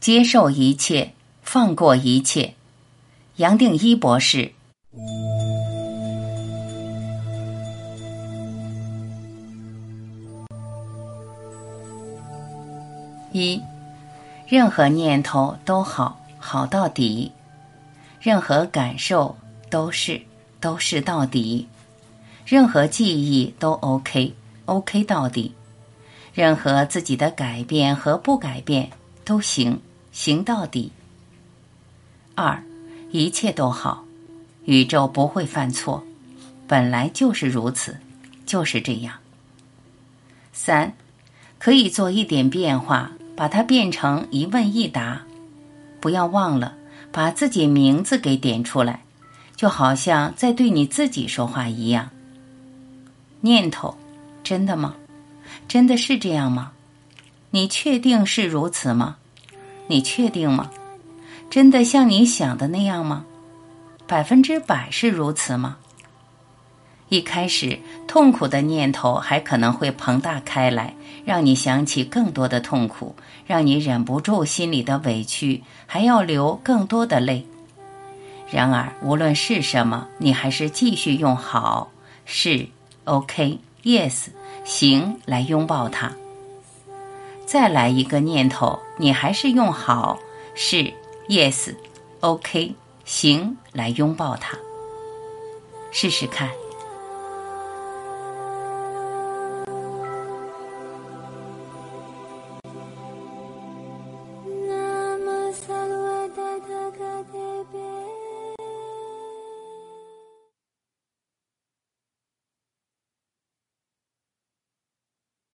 接受一切，放过一切。杨定一博士。一，任何念头都好，好到底；任何感受都是，都是到底；任何记忆都 OK，OK 到底；任何自己的改变和不改变都行，行到底。二，一切都好，宇宙不会犯错，本来就是如此，就是这样。三，可以做一点变化。把它变成一问一答，不要忘了把自己名字给点出来，就好像在对你自己说话一样。念头，真的吗？真的是这样吗？你确定是如此吗？你确定吗？真的像你想的那样吗？百分之百是如此吗？一开始，痛苦的念头还可能会膨大开来，让你想起更多的痛苦，让你忍不住心里的委屈，还要流更多的泪。然而，无论是什么，你还是继续用“好”“是 ”“OK”“ Yes” 行来拥抱它。再来一个念头，你还是用“好”“是 ”“Yes” “OK” 行来拥抱它。试试看。